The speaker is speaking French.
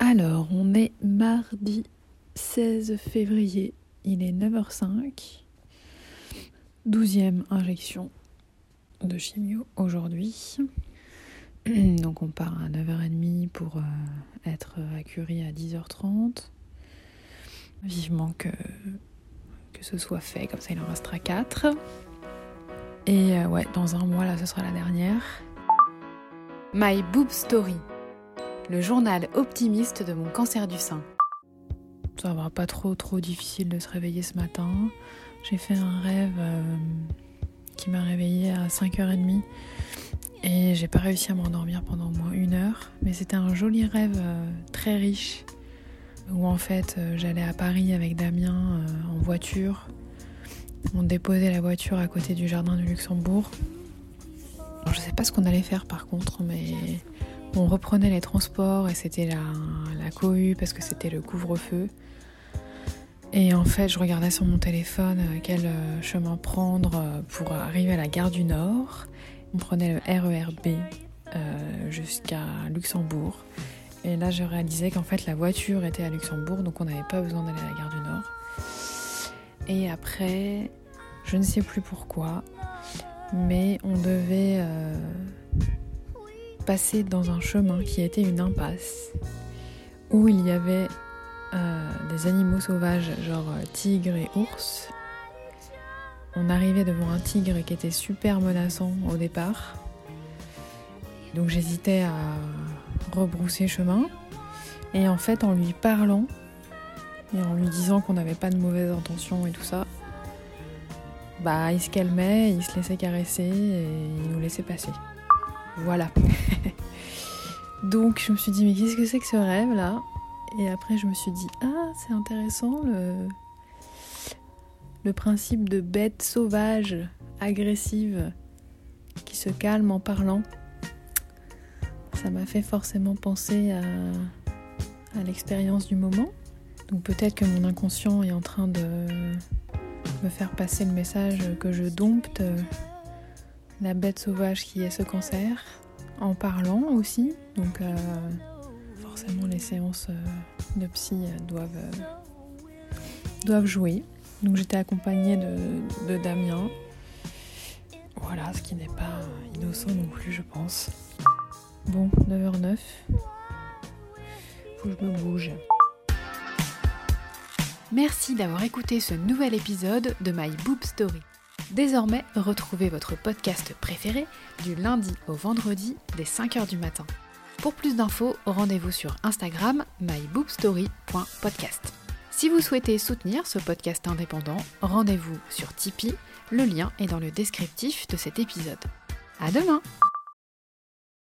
Alors, on est mardi 16 février, il est 9h05. 12e injection de chimio aujourd'hui. Donc on part à 9h30 pour euh, être à Curie à 10h30. Vivement que, ce soit fait, comme ça il en restera 4. Et euh, ouais, dans un mois là ce sera la dernière. My Boob Story le journal optimiste de mon cancer du sein. Ça va pas trop trop difficile de se réveiller ce matin. J'ai fait un rêve euh, qui m'a réveillée à 5h30 et j'ai pas réussi à m'endormir pendant au moins une heure. Mais c'était un joli rêve euh, très riche où en fait euh, j'allais à Paris avec Damien en voiture. On déposait la voiture à côté du jardin du Luxembourg. Alors, je sais pas ce qu'on allait faire par contre, mais on reprenait les transports et c'était la, la cohue parce que c'était le couvre-feu. Et en fait, je regardais sur mon téléphone euh, quel euh, chemin prendre euh, pour arriver à la gare du Nord. On prenait le RERB jusqu'à Luxembourg. Et là, je réalisais qu'en fait, la voiture était à Luxembourg, donc on n'avait pas besoin d'aller à la gare du Nord. Et après, je ne sais plus pourquoi, mais on devait passer dans un chemin qui était une impasse où il y avait euh, des animaux sauvages, genre euh, tigres et ours. On arrivait devant un tigre qui était super menaçant au départ. Donc j'hésitais à rebrousser chemin. Et en fait, en lui parlant et en lui disant qu'on n'avait pas de mauvaises intentions et tout ça, bah il se calmait, il se laissait caresser et il nous laissait passer. Voilà. Donc je me suis dit mais qu'est-ce que c'est que ce rêve là? Et après je me suis dit ah c'est intéressant le principe de bête sauvage, agressive, qui se calme en parlant. Ça m'a fait forcément penser à, à l'expérience du moment. Donc peut-être que mon inconscient est en train de me faire passer le message que je dompte la bête sauvage qui est ce cancer, en parlant aussi. Donc euh, forcément les séances euh, de psy euh, doivent, jouer. Donc j'étais accompagnée de, Damien. Voilà, ce qui n'est pas innocent non plus je pense. Bon, 9h09. Faut que je me bouge. Merci d'avoir écouté ce nouvel épisode de My Boob Story. Désormais, retrouvez votre podcast préféré du lundi au vendredi dès 5h du matin. Pour plus d'infos, rendez-vous sur Instagram myboobstory.podcast. Si vous souhaitez soutenir ce podcast indépendant, rendez-vous sur Tipeee, le lien est dans le descriptif de cet épisode. À demain!